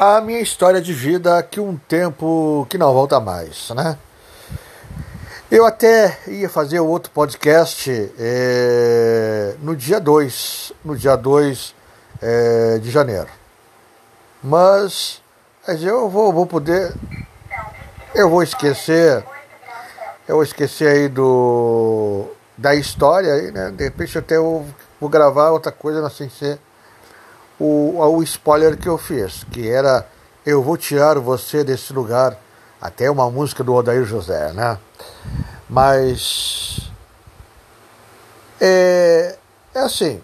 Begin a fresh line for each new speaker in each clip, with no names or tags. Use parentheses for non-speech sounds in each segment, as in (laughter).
a minha história de vida que um tempo que não volta mais, né? Eu até ia fazer outro podcast é, no dia 2, no dia 2 é, de janeiro. Mas, mas eu vou, vou poder. Eu vou esquecer. Eu vou esquecer aí do. da história aí, né? De repente até eu vou gravar outra coisa sem ser o, o spoiler que eu fiz, que era Eu vou tirar você desse lugar. Até uma música do Odair José, né? Mas é, é assim,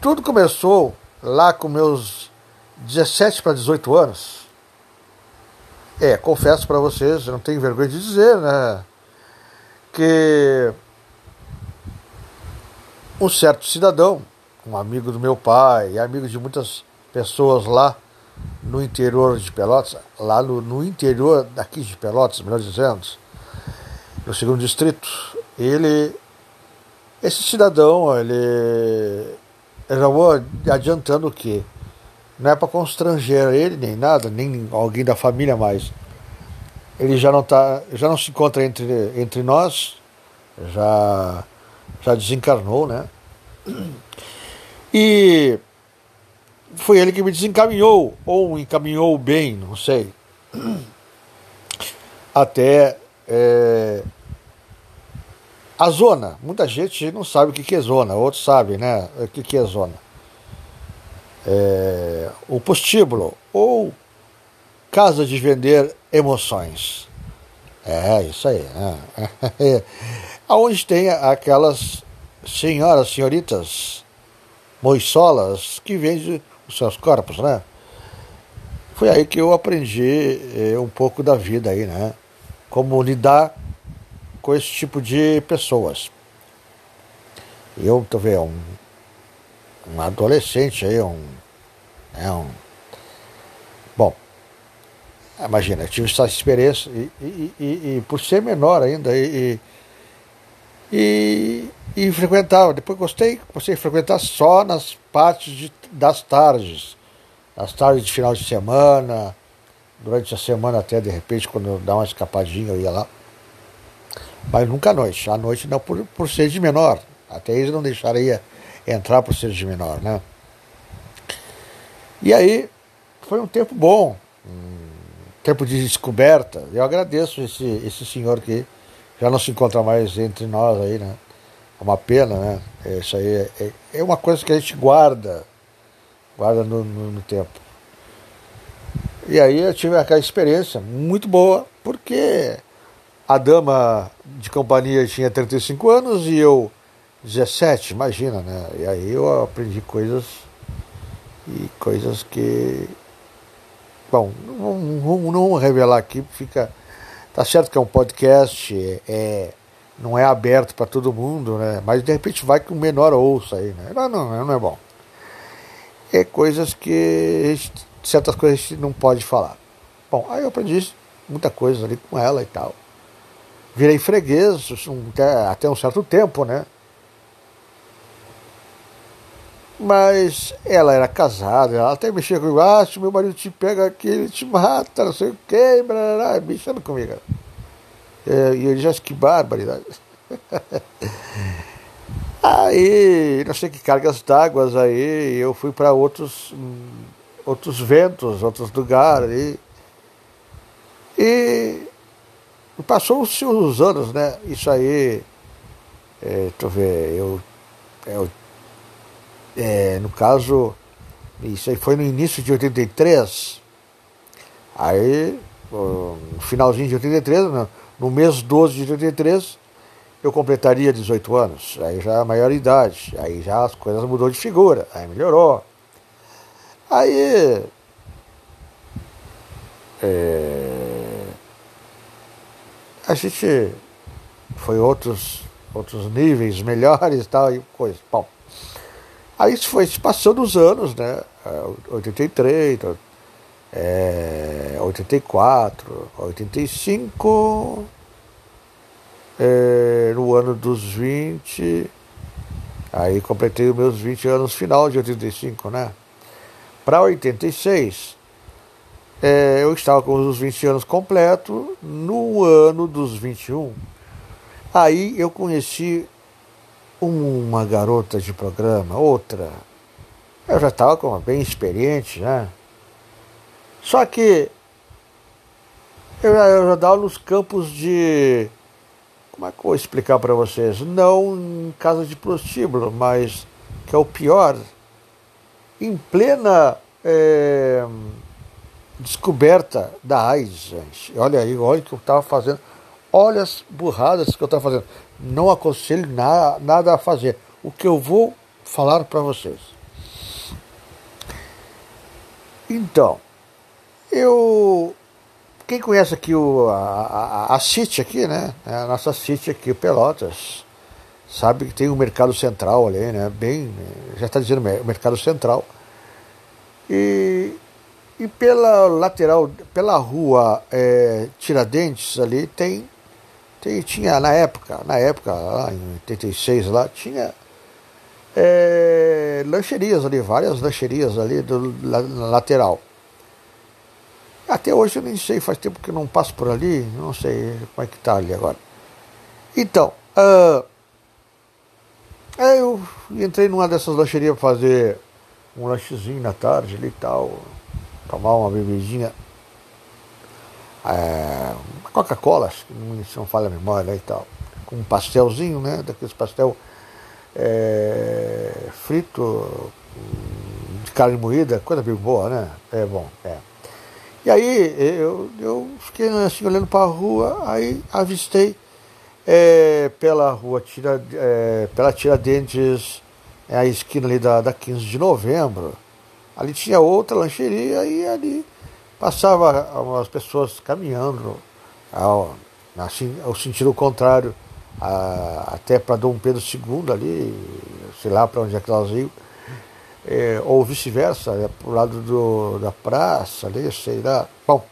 tudo começou lá com meus 17 para 18 anos. É, confesso para vocês, não tenho vergonha de dizer, né? Que um certo cidadão, um amigo do meu pai, amigo de muitas pessoas lá no interior de Pelotas, lá no, no interior daqui de Pelotas, melhor dizendo, no segundo distrito, ele, esse cidadão, ele, eu já vou adiantando que não é para constranger ele nem nada, nem alguém da família mais. Ele já não tá, já não se encontra entre, entre nós, já já desencarnou, né? E foi ele que me desencaminhou, ou encaminhou bem, não sei, até é, a zona, muita gente não sabe o que é zona, outros sabem, né? O que é zona. É, o postíbulo, ou casa de vender emoções. É, isso aí. Né? (laughs) Aonde tem aquelas senhoras, senhoritas, moissolas que vendem os seus corpos, né? Foi aí que eu aprendi é, um pouco da vida aí, né? Como lidar com esse tipo de pessoas. Eu, vendo, um, um adolescente aí, um, é um. Bom, imagina, eu tive essa experiência e, e, e, e por ser menor ainda e, e, e, frequentava, depois gostei, comecei a frequentar só nas partes de, das tardes, as tardes de final de semana, durante a semana até de repente, quando dá uma escapadinha eu ia lá mas nunca à noite. À noite não por, por ser de menor. Até eles não deixaria entrar por ser de menor, né? E aí foi um tempo bom, um tempo de descoberta. Eu agradeço esse, esse senhor que já não se encontra mais entre nós aí, né? É uma pena, né? Isso aí é, é, é uma coisa que a gente guarda, guarda no, no, no tempo. E aí eu tive aquela experiência muito boa, porque a dama de companhia tinha 35 anos e eu 17, imagina, né? E aí eu aprendi coisas e coisas que. Bom, não, não, não revelar aqui, fica. Tá certo que é um podcast, é, não é aberto para todo mundo, né? Mas de repente vai que o menor ouça aí, né? Não, não, não é bom. É coisas que gente, certas coisas a gente não pode falar. Bom, aí eu aprendi muita coisa ali com ela e tal virei freguês até um certo tempo, né? Mas ela era casada, ela até mexia comigo, ah, se meu marido te pega aqui, ele te mata, não sei o quê, blá, mexendo comigo. É, e já disse, que barbaridade. (laughs) aí, não sei que cargas d'água aí, eu fui para outros, outros ventos, outros lugares. E, e Passou-se os anos, né? Isso aí, é, eu ver, eu, eu é, no caso, isso aí foi no início de 83, aí, no finalzinho de 83, no, mês 12 de 83, eu completaria 18 anos, aí já a maior idade, aí já as coisas mudou de figura, aí melhorou. Aí. É, a gente foi outros, outros níveis (laughs) melhores tal, e coisa. Bom, aí isso foi se passando os anos, né? 83, é, 84, 85, é, no ano dos 20, aí completei os meus 20 anos final de 85, né? Para 86, é, eu estava com os 20 anos completos, no ano dos 21. Aí eu conheci uma garota de programa, outra. Eu já estava com bem experiente, né? Só que eu, eu já dava nos campos de. Como é que eu vou explicar para vocês? Não em casa de prostíbulo, mas que é o pior, em plena é, descoberta da AIDS, gente. Olha aí, olha o que eu estava fazendo. Olha as burradas que eu estava fazendo. Não aconselho nada, a fazer. O que eu vou falar para vocês. Então, eu. Quem conhece aqui o, a, a, a City aqui, né? É a nossa City aqui, Pelotas, sabe que tem o um mercado central ali, né? Bem. Já está dizendo mercado central. E, e pela lateral, pela rua é, Tiradentes ali, tem, tem. Tinha na época, na época, lá em 86 lá, tinha é, lancherias ali, várias lancherias ali do, na lateral. Até hoje eu nem sei, faz tempo que eu não passo por ali, não sei como é que tá ali agora. Então, uh, eu entrei numa dessas lancherias para fazer um lanchezinho na tarde ali e tal, tomar uma bebidinha, é, Coca-Cola, que não, falha a memória e tal, com um pastelzinho, né, daqueles pastel é, frito de carne moída, coisa bem boa, né? É bom, é. E aí eu, eu fiquei assim olhando para a rua, aí avistei é, pela rua Tira, é, pela Tiradentes, é a esquina ali da, da 15 de novembro. Ali tinha outra lancheria e ali passava as pessoas caminhando ao, ao sentido contrário, a, até para Dom Pedro II ali, sei lá para onde é que elas iam é, ou vice-versa, é, para o lado do, da praça, ali, sei lá. Bom,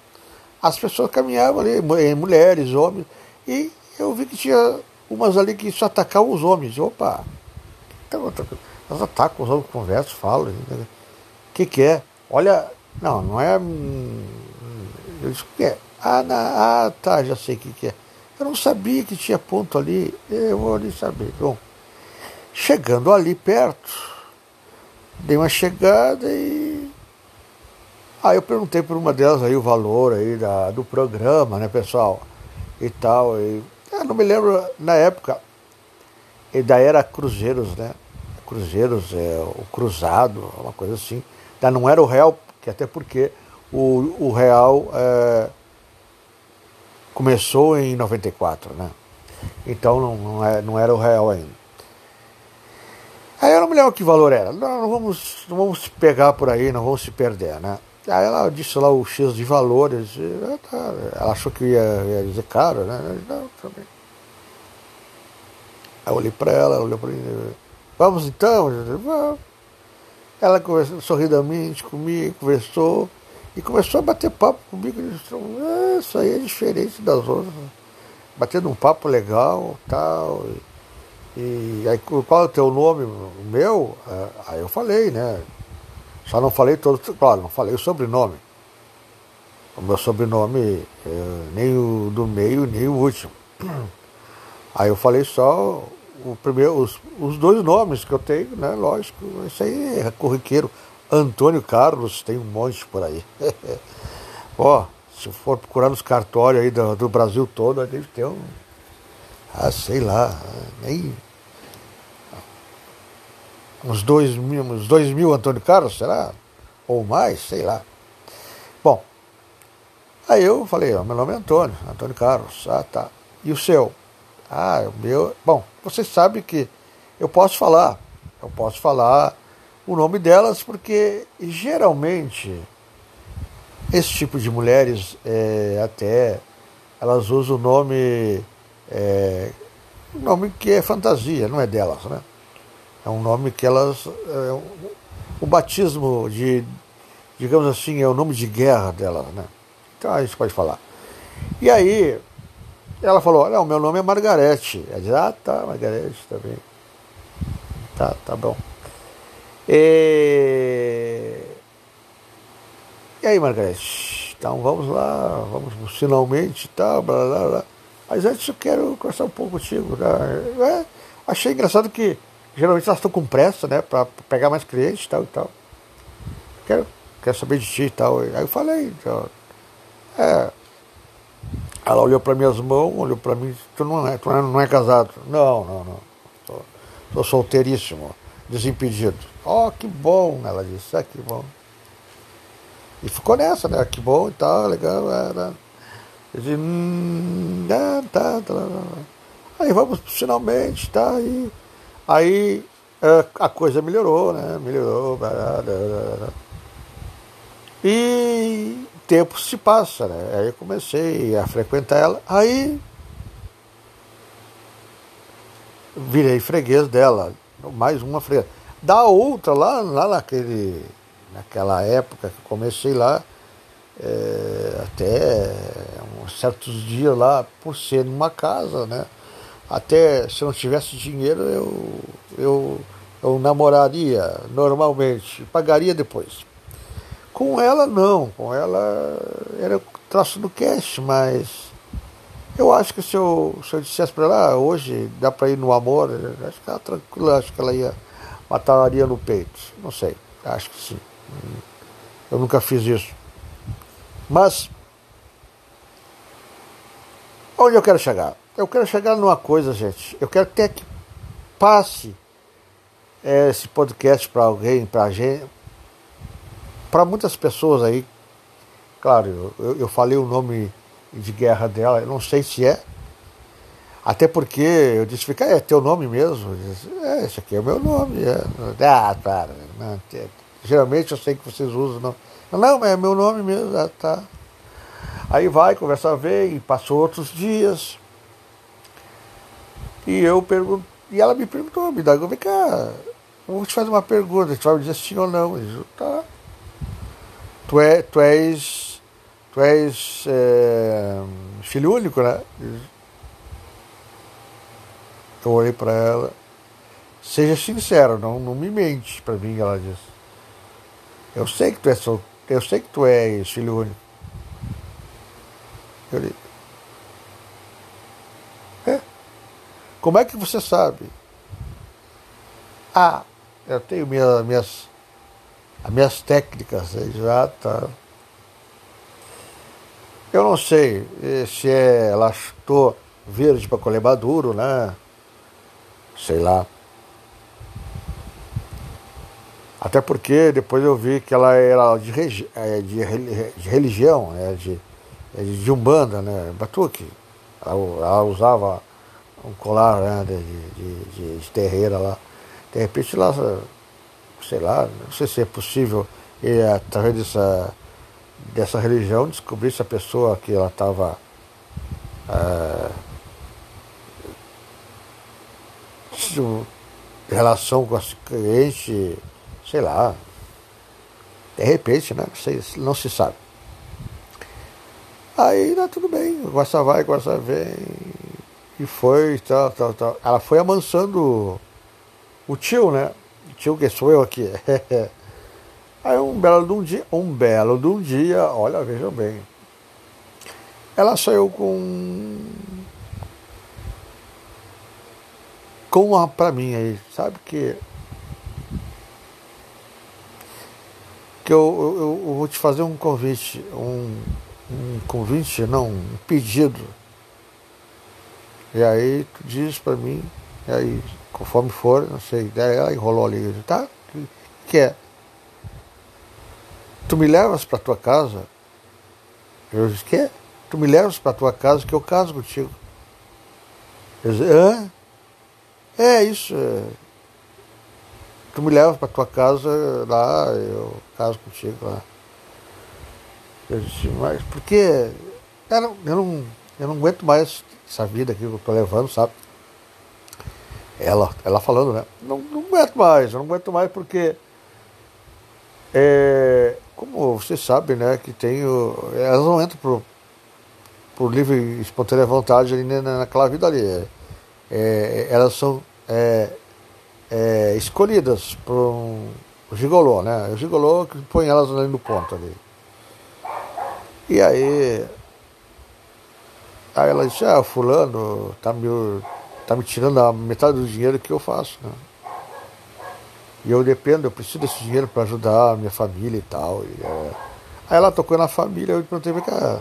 as pessoas caminhavam ali, mulheres, homens, e eu vi que tinha umas ali que só atacavam os homens. Opa, então, elas atacam os homens, conversam, falam. O que, que é? Olha, não, não é. Eu disse, o que é? Ah, ah, tá, já sei o que, que é. Eu não sabia que tinha ponto ali, eu vou ali saber. Bom, chegando ali perto, dei uma chegada e. Aí eu perguntei por uma delas aí o valor aí da, do programa, né, pessoal? E tal. E, eu não me lembro, na época, ainda era Cruzeiros, né? Cruzeiros, é, o Cruzado, uma coisa assim. Ainda não era o Real, que até porque o, o Real é, começou em 94, né? Então não, não, é, não era o Real ainda. Aí eu não me lembro que valor era. Não, não, vamos, não vamos pegar por aí, não vamos se perder, né? Aí ela disse lá o X de valores. E, tá, ela achou que ia, ia dizer caro, né? Não, também. Aí eu olhei para ela, ela olhou para mim. Vamos então? Vamos. Ela conversou sorridamente comigo, conversou e começou a bater papo comigo. Disse, ah, isso aí é diferente das outras. Batendo um papo legal tal. E, e aí, qual é o teu nome? O meu? É, aí eu falei, né? Só não falei todo, claro, não falei o sobrenome. O meu sobrenome, é, nem o do meio, nem o último. (clears throat) Aí eu falei só o primeiro, os, os dois nomes que eu tenho, né? Lógico, isso aí é corriqueiro. Antônio Carlos, tem um monte por aí. (laughs) Ó, se for procurar nos cartórios aí do, do Brasil todo, deve ter um. Ah, sei lá, nem uns dois mil, uns dois mil Antônio Carlos, será? Ou mais, sei lá. Bom, aí eu falei, ó, meu nome é Antônio, Antônio Carlos. Ah, tá. E o seu? Ah, o meu. Bom, você sabe que eu posso falar. Eu posso falar o nome delas porque geralmente esse tipo de mulheres é, até elas usam o nome é, um nome que é fantasia, não é delas, né? É um nome que elas. É, o batismo de, digamos assim, é o nome de guerra delas, né? Então a gente pode falar. E aí, ela falou: Não, meu nome é Margarete. Ela Ah, tá, Margarete também. Tá, tá bom. E, e aí, Margarete? então vamos lá, vamos finalmente tal, blá, blá, blá. Mas antes eu quero conversar um pouco contigo. Né? É, achei engraçado que geralmente elas estão com pressa, né, para pegar mais clientes e tal e tal. Quero, quero saber de ti e tal. Aí eu falei, então, é, ela olhou para minhas mãos, olhou para mim, tu não é, tu não é casado. Não, não, não. Sou, sou solteiríssimo, desimpedido. Oh, que bom, ela disse, ah, que bom. E ficou nessa, né? Que bom e tal, legal, era. Eu disse, hum, ah, tá, tá, tá. Aí vamos finalmente, tá? Aí, aí é, a coisa melhorou, né? Melhorou. E tempo se passa, né? Aí eu comecei a frequentar ela, aí virei freguês dela, mais uma freguês. Da outra, lá, lá naquele, naquela época que comecei lá, é, até certos dias lá, por ser numa casa, né? Até se eu não tivesse dinheiro, eu, eu, eu namoraria normalmente, pagaria depois. Com ela, não. Com ela era traço do cash, mas eu acho que se eu, se eu dissesse para ela, ah, hoje dá para ir no amor, acho que ela tranquila, acho que ela ia mataria no peito. Não sei, acho que sim. Eu nunca fiz isso. Mas, onde eu quero chegar? Eu quero chegar numa coisa, gente. Eu quero até que passe esse podcast para alguém, para gente, para muitas pessoas aí, claro, eu, eu falei o nome de guerra dela, eu não sei se é, até porque eu disse, fica, é teu nome mesmo? Disse, é, esse aqui é o meu nome. É. Ah, para. Não, geralmente eu sei que vocês usam. Não, não é meu nome mesmo. Ah, tá. Aí vai, conversa vem, passou outros dias. E eu pergunto, e ela me perguntou, me dá, vem cá, vou te fazer uma pergunta, você vai me dizer sim ou não. Eu disse, tá tu, é, tu és, tu és é, filho único, né? Eu olhei para ela, seja sincero, não, não me mente para mim, ela disse. Eu sei que tu és eu sei que tu és filho único. Eu disse, é? Como é que você sabe? Ah, eu tenho minha, minhas as minhas técnicas exatas. Eu não sei se é lacto verde para colher maduro, né? Sei lá. Até porque depois eu vi que ela era de, regi é, de, de religião, é de, de Umbanda, né? Batuque. Ela, ela usava um colar né? de, de, de, terreira lá. De repente ela sei lá, não sei se é possível, e através dessa, dessa religião, descobrir se a pessoa que ela estava é, relação com as clientes, sei lá, de repente, né? Não, se sabe. Aí, tá tudo bem, gosta vai, gosta vem. E foi, tal, tal, tal. Ela foi amansando o tio, né? tio que sou eu aqui. (laughs) Aí um belo de um dia, um belo de um dia, olha, vejam bem. Ela saiu com com uma para mim aí, sabe que que eu, eu, eu, vou te fazer um convite, um, um convite, não, um pedido. E aí tu diz para mim, e aí conforme for, não sei, daí ela enrolou ali, tá? Que é? Tu me levas para tua casa? Eu disse, que? Tu me levas para tua casa que eu caso contigo. Eu disse, hã? É isso. É. Tu me levas para tua casa lá, eu caso contigo lá. Eu disse, mas por que? Eu não, eu não, eu não aguento mais essa vida que eu tô levando, sabe? ela, ela falando, né? Não, não aguento mais, não aguento mais porque é, como você sabe, né, que tem o, elas não entram pro, pro livre espontânea vontade ali né, naquela vida ali. É, é, elas são é, é, escolhidas por um gigolô, né? O gigolô que põe elas ali no ponto ali. E aí, aí ela disse, ah, fulano tá me, tá me tirando a metade do dinheiro que eu faço, né? E eu dependo, eu preciso desse dinheiro para ajudar a minha família e tal. E, é... Aí ela tocou na família, eu perguntei, cá,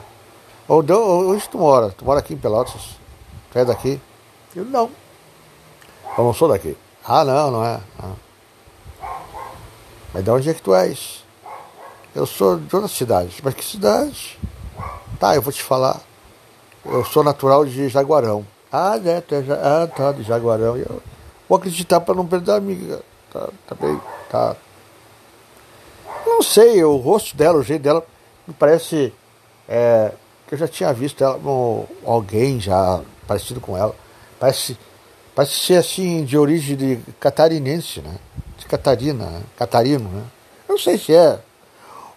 onde, onde tu mora? Tu mora aqui em Pelotas? Tu é daqui? Eu, não. Eu não sou daqui. Ah, não, não é. Mas de onde é que tu és? Eu sou de outra cidade. Mas que cidade? Tá, eu vou te falar. Eu sou natural de Jaguarão. Ah, né? Tu é ja... Ah, tá, de Jaguarão. Eu vou acreditar para não perder a amiga. Tá, tá bem, tá. Não sei, o rosto dela, o jeito dela, me parece é, que eu já tinha visto ela com alguém já parecido com ela. Parece, parece ser assim, de origem de catarinense, né? De Catarina, né? Catarino, né? Eu não sei se é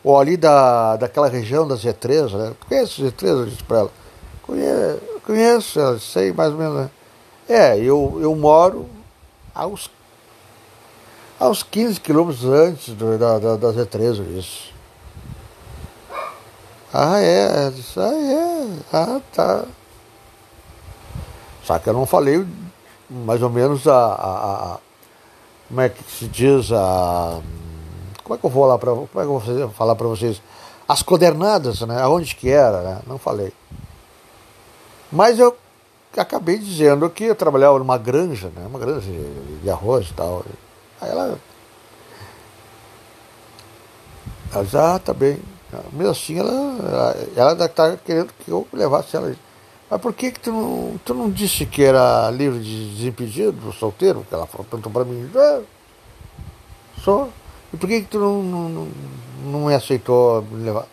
ou ali da, daquela região das Z3, né? Conhece Z3? Eu disse para ela. Conheço, conheço, sei mais ou menos. Né? É, eu, eu moro aos, aos 15 quilômetros antes do, da, da, da Z3, isso. Ah, é, disse, ah, é, ah, tá. Só que eu não falei mais ou menos a, a, a como é que se diz a como é que eu vou lá para como é que eu vou falar para vocês as coordenadas, né? Aonde que era, né? Não falei. Mas eu acabei dizendo que eu trabalhava numa granja, né? Uma granja de arroz e tal. Aí ela ela ah, tá bem. Mesmo assim, ela, ela está querendo que eu levasse ela. Mas por que, que tu, não, tu não disse que era livre de desimpedido, solteiro? Que ela perguntou para mim. É, sou. E por que, que tu não, não, não me aceitou me levar?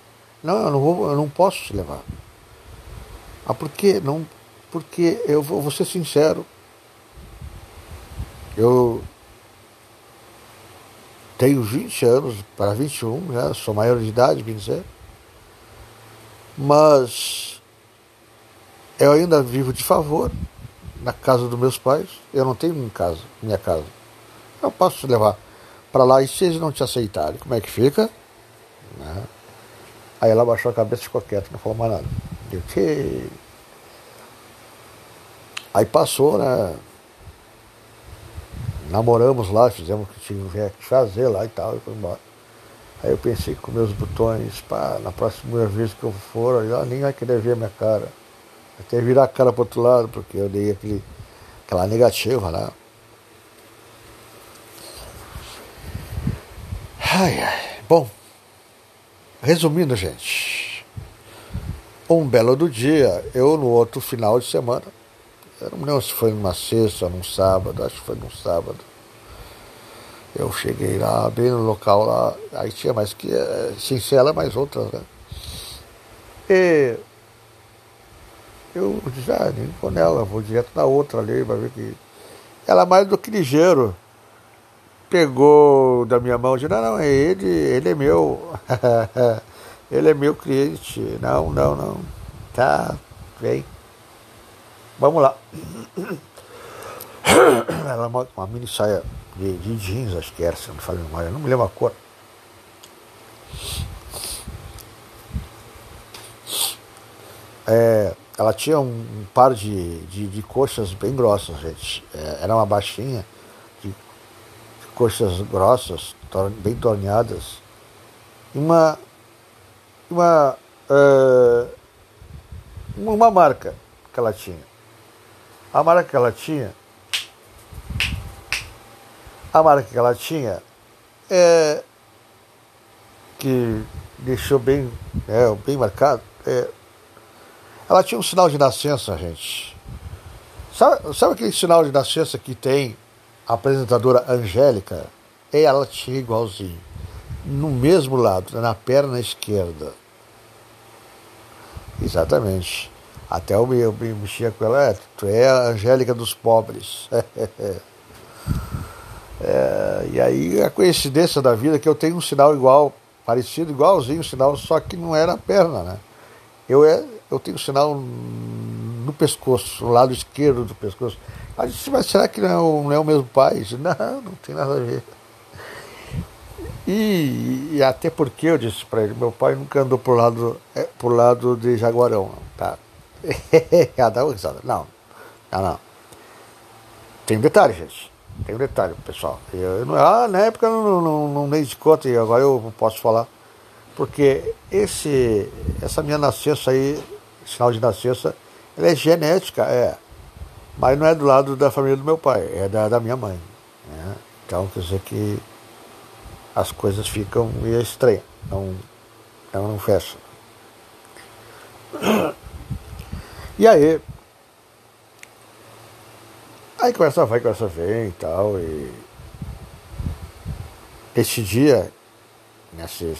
Não, eu não, vou, eu não posso te levar. Ah, por quê? Não, porque eu vou, vou ser sincero. Eu tenho 20 anos, para 21, já sou maior de idade, bem dizer. Mas eu ainda vivo de favor na casa dos meus pais. Eu não tenho em casa, minha casa. Eu posso te levar para lá e se eles não te aceitarem, como é que fica? Né? Aí ela baixou a cabeça e ficou quieta, não falou mais nada. Eu, que... Aí passou, né? Namoramos lá, fizemos o que tinha que fazer lá e tal, e foi embora. Aí eu pensei com meus botões, pá, na próxima vez que eu for, ela nem vai querer ver minha cara. Até virar a cara pro outro lado, porque eu dei aquele, aquela negativa lá. Ai, ai. Bom, resumindo, gente. Um belo do dia, eu no outro final de semana, eu não lembro se foi numa sexta, num sábado, acho que foi num sábado. Eu cheguei lá, bem no local lá, aí tinha mais que, eh, Cincela, mais outras, né? E eu disse, ah, nem vou nela, vou direto na outra ali, vai ver que. Ela mais do que ligeiro pegou da minha mão e disse, não, não, é ele, ele é meu. (laughs) ele é meu cliente. Não, não, não. Tá, vem. Vamos lá. (coughs) Ela uma, uma mini saia de, de, jeans, acho que era, se não falha memória, não me lembro a cor. É, ela tinha um, um par de, de, de, coxas bem grossas, gente. É, era uma baixinha coxas grossas, bem torneadas, uma, uma, uh, uma marca que ela tinha. A marca que ela tinha, a marca que ela tinha é que deixou bem, é, bem marcado. É, ela tinha um sinal de nascença, gente. Sabe, sabe aquele sinal de nascença que tem a apresentadora Angélica, ela tinha igualzinho. No mesmo lado, na perna esquerda. Exatamente. Até eu me, eu me mexia com ela, é, tu é a Angélica dos pobres. (laughs) é, e aí a coincidência da vida é que eu tenho um sinal igual, parecido, igualzinho o sinal, só que não era a perna, né? Eu, é, eu tenho um sinal no pescoço, no lado esquerdo do pescoço. A gente, mas será que não é, o, não é o mesmo pai? Não, não tem nada a ver. E, e até porque eu disse para ele, meu pai nunca andou por lado, é, por lado de Jaguarão, tá? (laughs) Cada um Não, não, não. Tem um detalhe, gente. Tem um detalhe, pessoal. Eu, eu, ah, na época eu não, não, não dei de conta e agora eu posso falar. Porque esse, essa minha nascença aí, sinal de nascença, ela é genética, é. Mas não é do lado da família do meu pai, é da, da minha mãe. Né? Então quer dizer que as coisas ficam meio estranhas, não, não, não fecha. E aí, aí conversa vai, conversa vem e tal, e esse dia, nesse,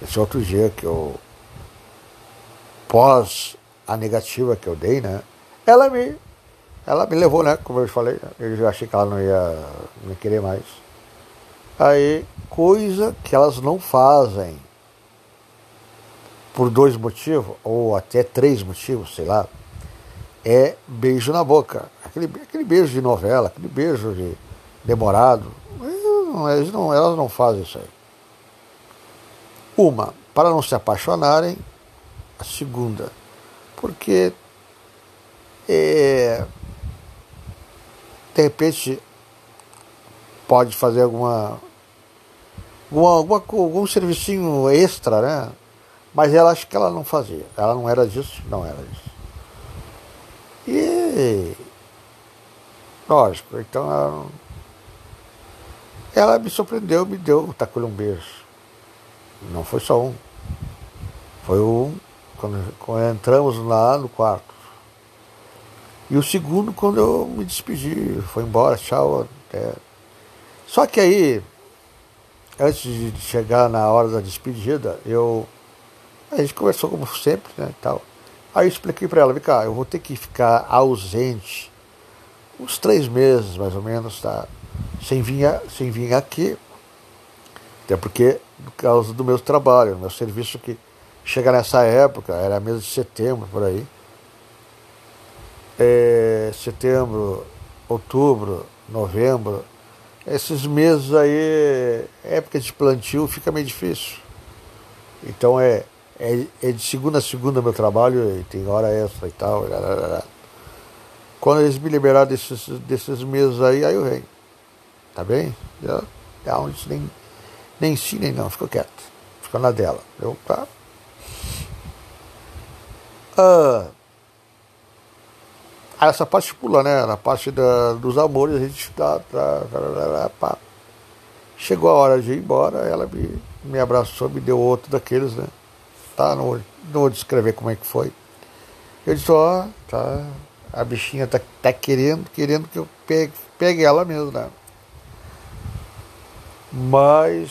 esse outro dia que eu, pós a negativa que eu dei, né, ela me, ela me levou, né, como eu falei, eu já achei que ela não ia me querer mais. Aí, coisa que elas não fazem por dois motivos, ou até três motivos, sei lá, é beijo na boca. Aquele, aquele beijo de novela, aquele beijo de demorado. Elas não, elas não fazem isso aí. Uma, para não se apaixonarem. A segunda, porque é, de repente pode fazer alguma, alguma, alguma algum servicinho extra, né? Mas ela acho que ela não fazia. Ela não era disso, não era disso. E lógico, então ela, ela me surpreendeu, me deu, tacou um beijo. Não foi só um. Foi um quando, quando entramos lá no quarto. E o segundo quando eu me despedi, foi embora, tchau. Até. Só que aí, antes de chegar na hora da despedida, eu a gente conversou como sempre, né, tal. Aí eu expliquei para ela, cá, eu vou ter que ficar ausente uns três meses, mais ou menos, tá? Sem vir, sem vir aqui, até porque, por causa do meu trabalho, meu serviço que chega nessa época, era mês de setembro, por aí. É, setembro, outubro, novembro, esses meses aí, época de plantio, fica meio difícil. Então é é, é de segunda a segunda meu trabalho, tem hora extra e tal. Quando eles me liberaram desses, desses meses aí, aí eu venho. Tá bem? Já, já onde nem, nem sim, nem não, ficou quieto. Ficou na dela. Eu, tá. Ah, essa parte pula, né? Na parte da, dos amores, a gente tá, tá, Chegou a hora de ir embora, ela me, me abraçou, me deu outro daqueles, né? Tá? Não, não vou descrever como é que foi. Eu disse, ó, tá, a bichinha tá, tá querendo, querendo que eu pegue, pegue ela mesmo, né? Mas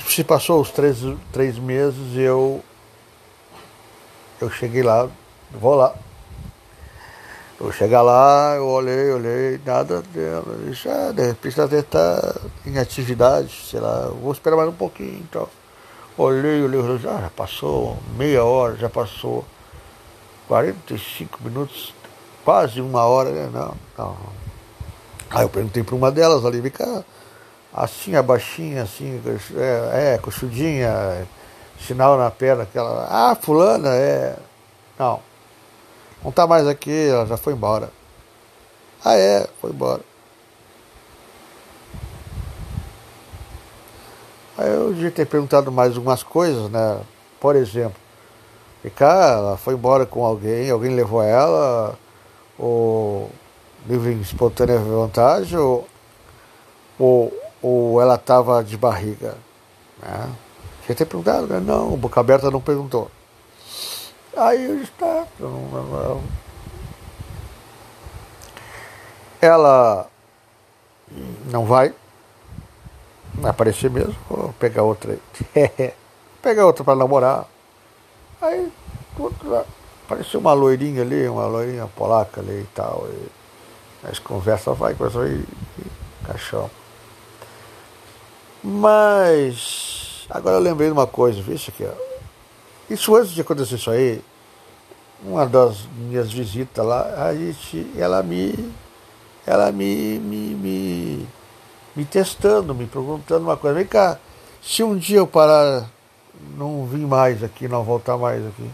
se passou os três, três meses eu eu cheguei lá, vou lá. Eu chegar lá, eu olhei, olhei, nada dela. Disse, ah, de repente ela deve estar em atividade, sei lá, vou esperar mais um pouquinho então. Olhei, olhei, olhei, ah, já passou meia hora, já passou 45 minutos, quase uma hora, né? Não, não. Aí eu perguntei para uma delas ali, vem cá, assim, abaixinha, assim, é, é, coxudinha, sinal na perna, aquela, ah, fulana, é. Não não está mais aqui, ela já foi embora. Ah, é, foi embora. Aí eu devia ter perguntado mais algumas coisas, né? Por exemplo, cá, ela foi embora com alguém, alguém levou ela, ou livre espontânea vontade, ou, ou, ou ela estava de barriga. Né? Devia ter perguntado, né? Não, boca aberta não perguntou. Aí eu está. Ela não vai, aparecer mesmo, vou pegar outra aí. (laughs) pegar outra para namorar. Aí apareceu uma loirinha ali, uma loirinha polaca ali e tal. E as conversas vai, coisa aí, caixão. Mas agora eu lembrei de uma coisa, viu isso aqui, ó. Isso antes de acontecer isso aí, uma das minhas visitas lá, a gente, ela me ela me, me, me, me testando, me perguntando uma coisa. Vem cá, se um dia eu parar, não vir mais aqui, não voltar mais aqui,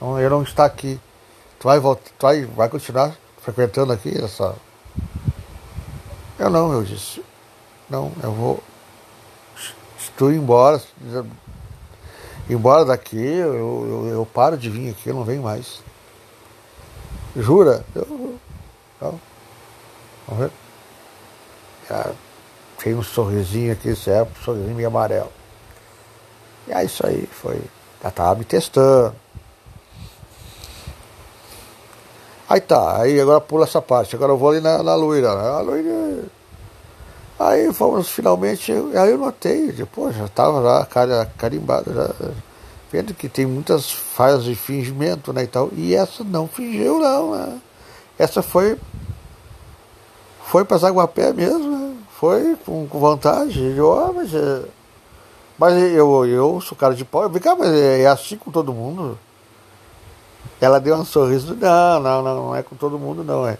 não, eu não estar aqui, tu vai, voltar, tu vai, vai continuar frequentando aqui essa. Eu não, eu disse, não, eu vou. Estou embora, embora daqui, eu, eu, eu, paro de vir aqui, eu não venho mais. Jura? Eu. Vamos ver. Já tem um sorrisinho aqui, certo? Um sorrisinho meio amarelo. E aí isso aí foi. Já tava me testando. Aí tá, aí agora pula essa parte. Agora eu vou ali na, na loira. Né? A. Aí fomos finalmente. Aí eu notei, depois já tava lá carimbado, já, vendo que tem muitas falhas de fingimento, né? E, tal, e essa não fingiu, não. Né? Essa foi. Foi para Zaguapé mesmo, né? Foi com, com vontade. Eu, ah, mas, é, mas eu, eu sou cara de pau. Eu, cá, mas é, é assim com todo mundo. Ela deu um sorriso, não, não, não, não é com todo mundo, não. É.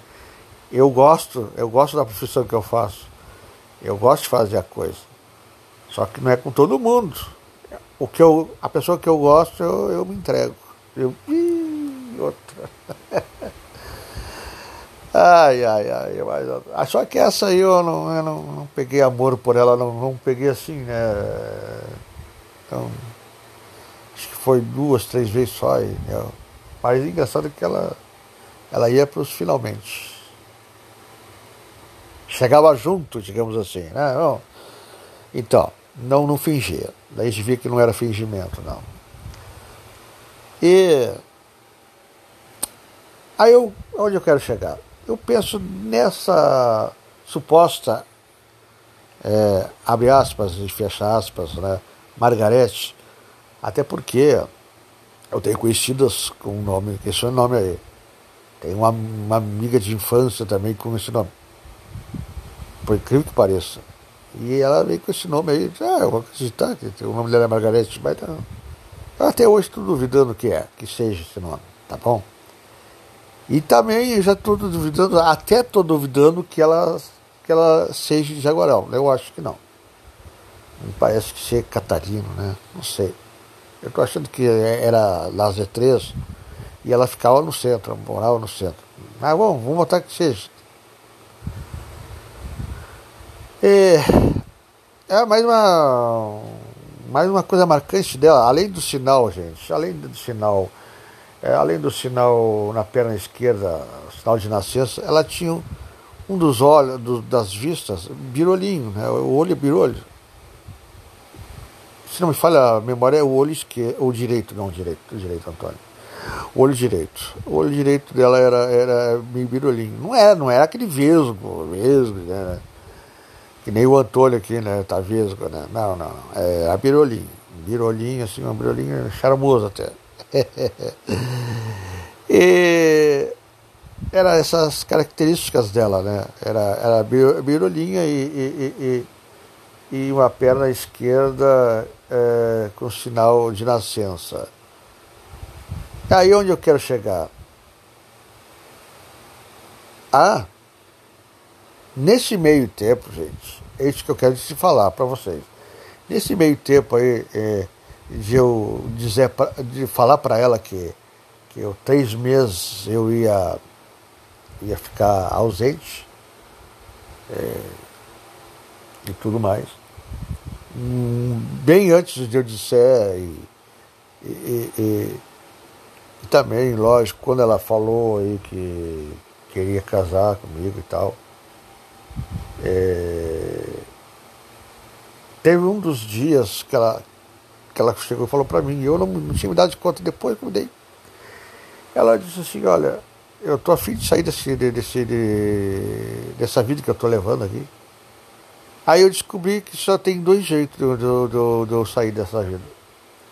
Eu gosto, eu gosto da profissão que eu faço. Eu gosto de fazer a coisa. Só que não é com todo mundo. O que eu, a pessoa que eu gosto, eu, eu me entrego. Eu, ih, outra. (laughs) ai, ai, ai. Mas, ah, só que essa aí eu não, eu não, não peguei amor por ela, não, não peguei assim, né? Então, acho que foi duas, três vezes só. E, né? Mas engraçado é que ela, ela ia para os finalmente. Chegava junto, digamos assim, né? Então, não, não fingia. Daí a gente via que não era fingimento, não. E aí eu, onde eu quero chegar? Eu penso nessa suposta, é, abre aspas e fecha aspas, né, Margarete, até porque eu tenho conhecidas com o nome, esse é nome aí. Tem uma, uma amiga de infância também com esse nome. Por incrível que pareça. E ela veio com esse nome aí. Ah, eu vou acreditar que o nome dela é Margarete, mas não. Até hoje estou duvidando que é, que seja esse nome, tá bom? E também eu já estou duvidando, até estou duvidando que ela, que ela seja de Jaguarão. Eu acho que não. Me parece que ser Catarino, né? Não sei. Eu estou achando que era lá Z3 e ela ficava no centro, morava no centro. Mas bom, vamos botar que seja. E, é mais uma, mais uma coisa marcante dela, além do sinal, gente, além do sinal, é, além do sinal na perna esquerda, sinal de nascença, ela tinha um, dos olhos, do, das vistas, birolinho, né, o olho é birolho se não me falha a memória, é o olho esquerdo, ou direito, não, direito, direito, Antônio. O olho direito. O olho direito dela era, era meio birolinho. Não era, não era aquele vesgo, vesgo, né? Que nem o Antônio aqui, né? Vesgo, né? Não, não, não. É a birolinho. Birolinho, assim, uma birolinha charmosa até. (laughs) e era essas características dela, né? Era, era birolinha e, e, e e uma perna esquerda é, com sinal de nascença. Aí onde eu quero chegar. Ah, nesse meio tempo, gente, é isso que eu quero te falar para vocês. Nesse meio tempo aí, é, de eu dizer, pra, de falar para ela que, que eu três meses eu ia, ia ficar ausente é, e tudo mais bem antes de eu disser e, e, e, e, também, lógico, quando ela falou aí que queria casar comigo e tal, é, teve um dos dias que ela, que ela chegou e falou para mim, eu não, não tinha me dado de conta depois que eu dei. Ela disse assim, olha, eu tô afim de sair desse, desse, de, dessa vida que eu tô levando aqui. Aí eu descobri que só tem dois jeitos de, de, de eu sair dessa vida.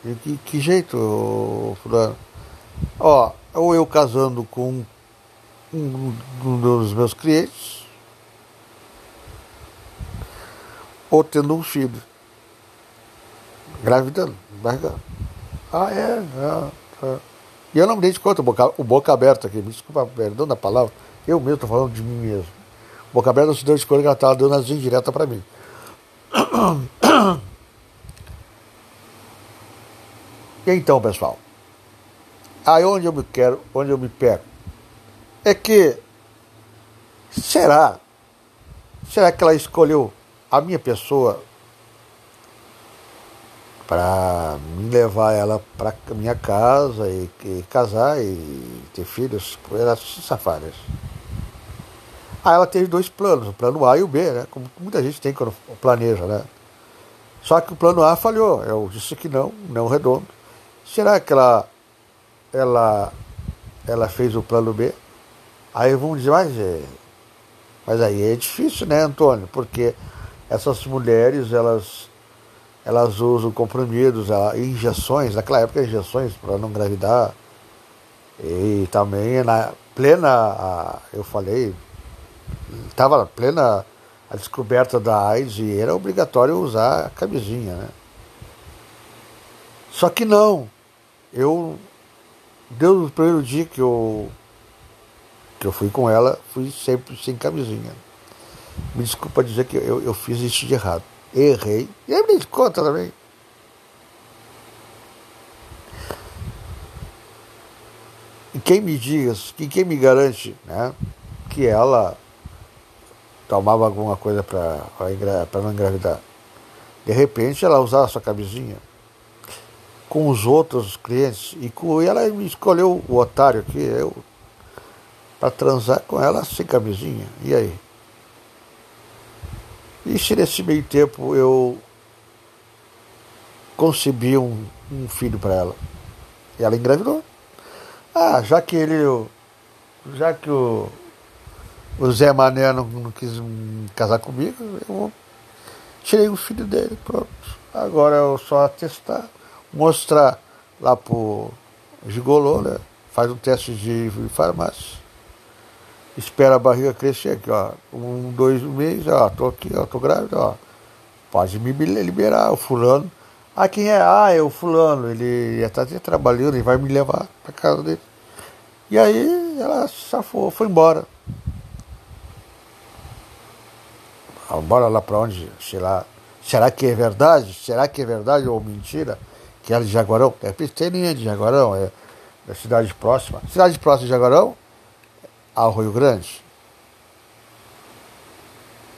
E que, que jeito, fulano? Ó, ou eu casando com um, um dos meus clientes, ou tendo um filho. Gravidando, barrigando. Ah, é, é. E eu não me dei de conta, o boca, o boca aberta aqui, me desculpa, perdão da palavra, eu mesmo estou falando de mim mesmo. boca aberta no sentido de escolha que ela estava dando as indireta para mim. E (coughs) então, pessoal, aí onde eu me quero, onde eu me pego, é que será, será que ela escolheu a minha pessoa para me levar ela para minha casa e, e, casar e ter filhos, elas safadas. Aí ela teve dois planos, o plano A e o B, né? Como muita gente tem quando planeja, né? Só que o plano A falhou. Eu disse que não, não redondo. Será que ela, ela, ela fez o plano B? Aí vamos dizer, mas, é, mas aí é difícil, né, Antônio? Porque essas mulheres, elas, elas usam comprimidos, injeções, naquela época injeções para não engravidar. E também na plena, eu falei, estava plena a descoberta da AIDS e era obrigatório usar a camisinha, né? Só que não, eu, desde o primeiro dia que eu, que eu fui com ela, fui sempre sem camisinha. Me desculpa dizer que eu, eu fiz isso de errado. Errei. E eu me conta também. E quem me diz, que quem me garante né, que ela tomava alguma coisa para não engravidar? De repente ela usava sua camisinha com os outros clientes e, com, e ela escolheu o otário aqui, eu, para transar com ela sem camisinha. E aí? E se nesse meio tempo eu concebi um, um filho para ela? E ela engravidou. Ah, já que ele. Já que o, o Zé Mané não, não quis casar comigo, eu tirei o filho dele, pronto. Agora eu só atestar mostrar lá pro gigolô, né? Faz um teste de farmácia. Espera a barriga crescer aqui, ó. Um, dois meses, ó, tô aqui, ó, tô grávida, ó. Pode me liberar, o fulano. Ah, quem é? Ah, é o fulano, ele está trabalhando, ele vai me levar para casa dele. E aí ela safou, foi embora. Bora lá para onde? Sei lá. Será que é verdade? Será que é verdade ou mentira? que era de Jaguarão, é Pisteirinha de Jaguarão, é da cidade próxima. Cidade próxima de Jaguarão, Arroio Grande.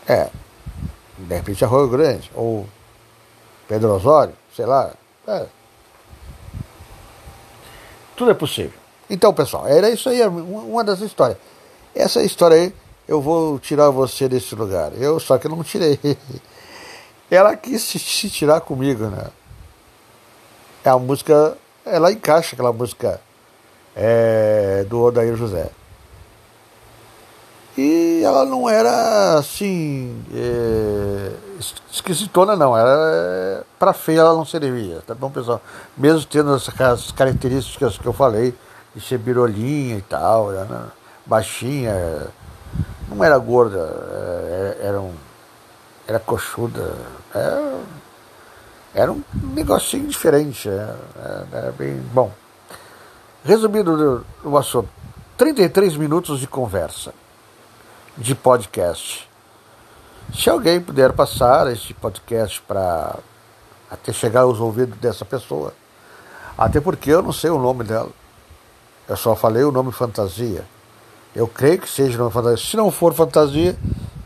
É, de repente Arroio Grande, ou Pedro Osório, sei lá. É. Tudo é possível. Então, pessoal, era isso aí, uma das histórias. Essa história aí, eu vou tirar você desse lugar. Eu só que não tirei. (laughs) Ela quis se tirar comigo, né? é a música, ela encaixa aquela música é, do Odair José. E ela não era assim é, esquisitona não, era para feia ela não servia, tá bom pessoal? Mesmo tendo essas características que eu falei, de ser birolinha e tal, era né? baixinha, não era gorda, é, era, um, era coxuda, era, era um negocinho diferente, era, é, é, era bem bom. Resumindo o assunto, 33 minutos de conversa, de podcast. Se alguém puder passar esse podcast para até chegar aos ouvidos dessa pessoa, até porque eu não sei o nome dela, eu só falei o nome fantasia. Eu creio que seja nome fantasia. Se não for fantasia,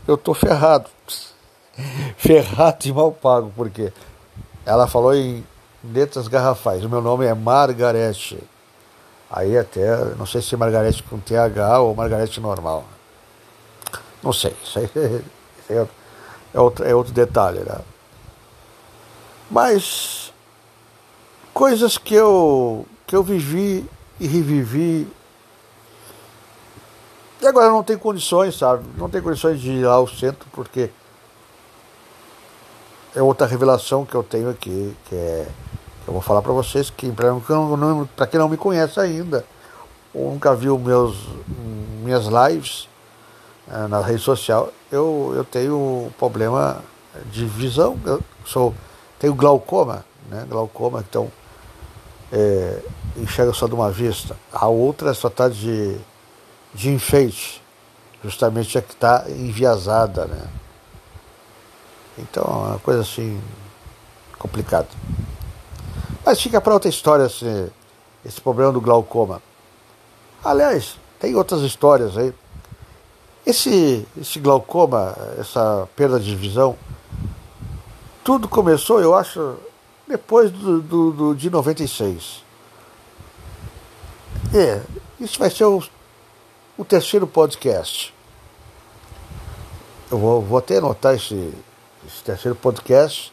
eu estou ferrado. (laughs) ferrado e mal pago, porque ela falou em letras garrafais. O meu nome é Margarete. Aí até, não sei se Margarete com TH ou Margarete normal. Não sei, isso aí (laughs) é, é, outro, é outro detalhe, né? Mas coisas que eu, que eu vivi e revivi. E agora não tem condições, sabe? Não tem condições de ir lá ao centro, porque é outra revelação que eu tenho aqui, que é eu vou falar para vocês que para quem não me conhece ainda ou nunca viu meus minhas lives na rede social, eu, eu tenho problema de visão, eu sou tenho glaucoma, né? Glaucoma, então é, enxerga só de uma vista. A outra só está de, de enfeite. justamente a que está enviesada, né? Então é uma coisa assim complicada. Mas fica para outra história esse, esse problema do glaucoma. Aliás, tem outras histórias aí. Esse, esse glaucoma, essa perda de visão, tudo começou, eu acho, depois do, do, do de 96. É, isso vai ser o, o terceiro podcast. Eu vou, vou até anotar esse, esse terceiro podcast.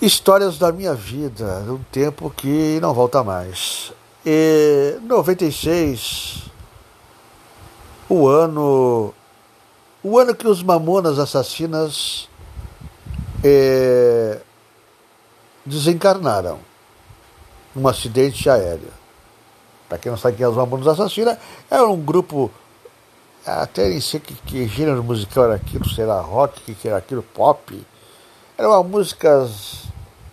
Histórias da minha vida, um tempo que não volta mais. E 96 o ano o ano que os Mamonas Assassinas é, desencarnaram num acidente aéreo. Para quem não sabe quem é os Mamonas Assassinas, era um grupo, até nem sei que, que gênero musical era aquilo, se era rock, que era aquilo, pop. Eram músicas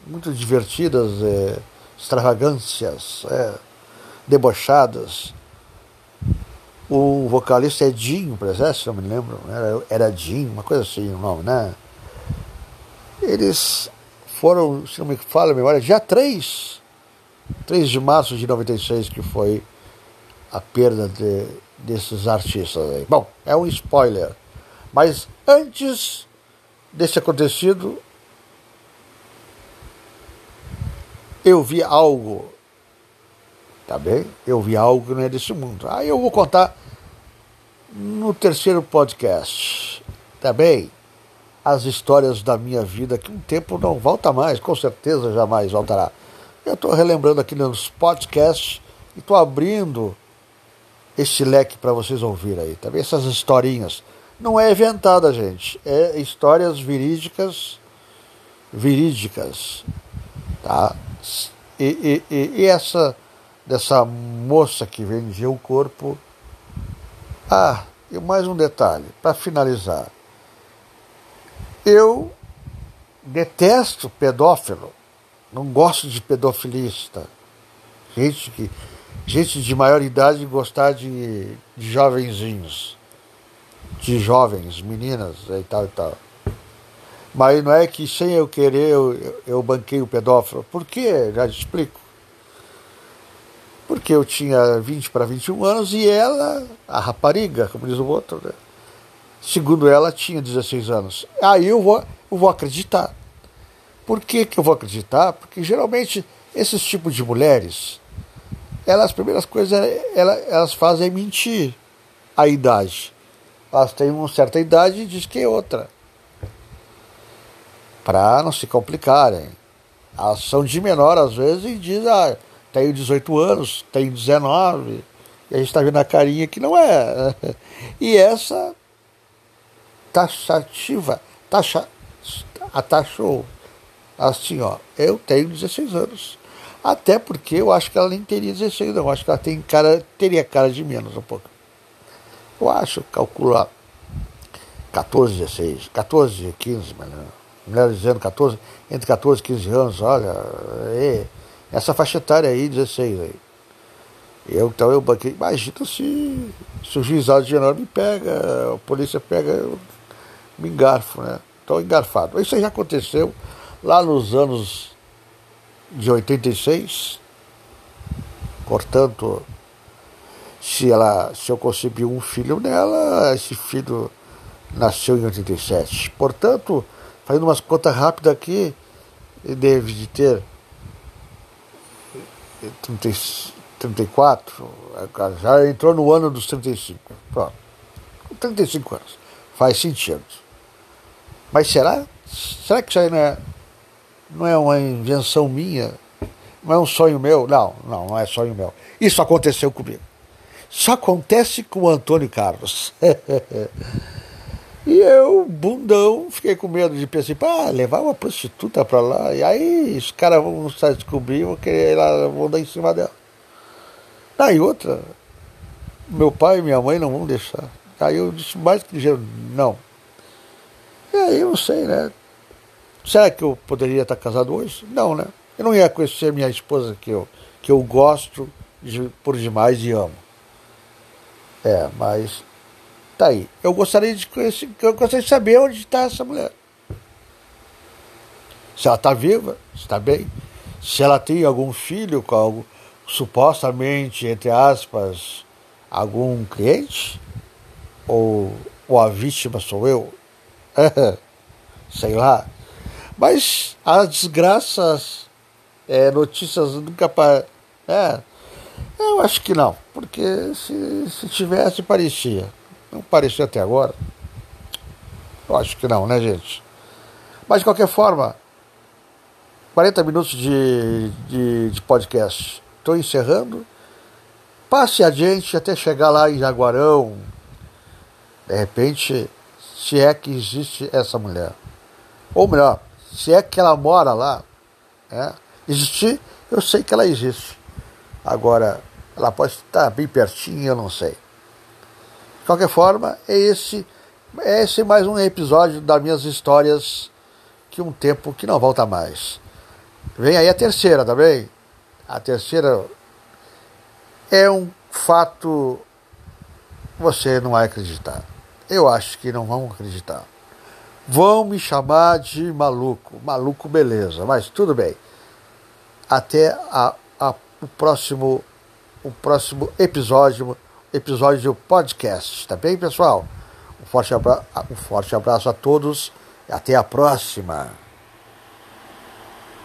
muito divertidas, é, extravagâncias, é, debochadas o vocalista é Dinho, exemplo, se não me lembro, era, era Dinho, uma coisa assim o nome, né? Eles foram, se não me fala a memória, dia 3, 3 de março de 96, que foi a perda de, desses artistas aí. Bom, é um spoiler. Mas antes desse acontecido, eu vi algo Tá bem? Eu vi algo que não é desse mundo. Aí eu vou contar no terceiro podcast. Tá bem? As histórias da minha vida que um tempo não volta mais, com certeza jamais voltará. Eu estou relembrando aqui nos podcasts e estou abrindo esse leque para vocês ouvirem aí, tá bem? Essas historinhas. Não é inventada, gente. É histórias verídicas, verídicas, tá? E, e, e, e essa dessa moça que vendia o corpo. Ah, e mais um detalhe, para finalizar. Eu detesto pedófilo, não gosto de pedofilista. Gente que gente de maior idade gostar de, de jovenzinhos, de jovens, meninas e tal e tal. Mas não é que sem eu querer eu, eu banquei o pedófilo. Por quê? Já te explico porque eu tinha 20 para 21 anos e ela, a rapariga, como diz o outro, né? segundo ela, tinha 16 anos. Aí eu vou, eu vou acreditar. Por que, que eu vou acreditar? Porque geralmente esses tipos de mulheres, elas, as primeiras coisas elas, elas fazem é mentir a idade. Elas têm uma certa idade e diz que é outra. Para não se complicarem. Elas são de menor às vezes e dizem, ah, tenho 18 anos, tenho 19, e a gente está vendo a carinha que não é. (laughs) E essa taxativa, taxa, a taxou assim, ó, eu tenho 16 anos. Até porque eu acho que ela nem teria 16, não. Eu acho que ela tem cara, teria cara de menos um pouco. Eu acho, calcular 14, 16, 14, 15, mas mulher dizendo 14, entre 14 e 15 anos, olha, é, essa faixa etária aí, 16 aí. Eu, então eu banquei, imagina se, se o juizado geral me pega, a polícia pega, eu me engarfo, né? Estou engarfado. Isso já aconteceu lá nos anos de 86. Portanto, se, ela, se eu concebi um filho nela, esse filho nasceu em 87. Portanto, fazendo umas contas rápidas aqui, deve de ter 34, já entrou no ano dos 35. Pronto. 35 anos. Faz sentido. Mas será? Será que isso aí não é, não é uma invenção minha? Não é um sonho meu? Não, não, não é sonho meu. Isso aconteceu comigo. Isso acontece com o Antônio Carlos. (laughs) E eu, bundão, fiquei com medo de pensar, ah, levar uma prostituta pra lá. E aí os caras vão descobrir, vão querer ir lá, vão dar em cima dela. Aí outra, meu pai e minha mãe não vão deixar. Aí eu disse mais que dinheiro, não. E aí eu não sei, né? Será que eu poderia estar casado hoje? Não, né? Eu não ia conhecer minha esposa que eu, que eu gosto de, por demais e amo. É, mas Tá aí. Eu gostaria de conhecer, eu gostaria de saber onde está essa mulher. Se ela está viva, está bem. Se ela tem algum filho com algo, supostamente, entre aspas, algum cliente, ou, ou a vítima sou eu, (laughs) sei lá. Mas as desgraças, é, notícias nunca. É, eu acho que não, porque se, se tivesse, parecia. Não parecia até agora. Eu acho que não, né, gente? Mas de qualquer forma, 40 minutos de, de, de podcast. Estou encerrando. Passe adiante até chegar lá em Jaguarão. De repente, se é que existe essa mulher. Ou melhor, se é que ela mora lá. É, existir, eu sei que ela existe. Agora, ela pode estar bem pertinho, eu não sei. Qualquer forma, é esse, é esse mais um episódio das minhas histórias que um tempo que não volta mais. Vem aí a terceira, tá bem? A terceira é um fato você não vai acreditar. Eu acho que não vão acreditar. Vão me chamar de maluco. Maluco, beleza, mas tudo bem. Até a, a, o próximo o próximo episódio, episódio do podcast. Tá bem, pessoal? Um forte, abra um forte abraço a todos e até a próxima.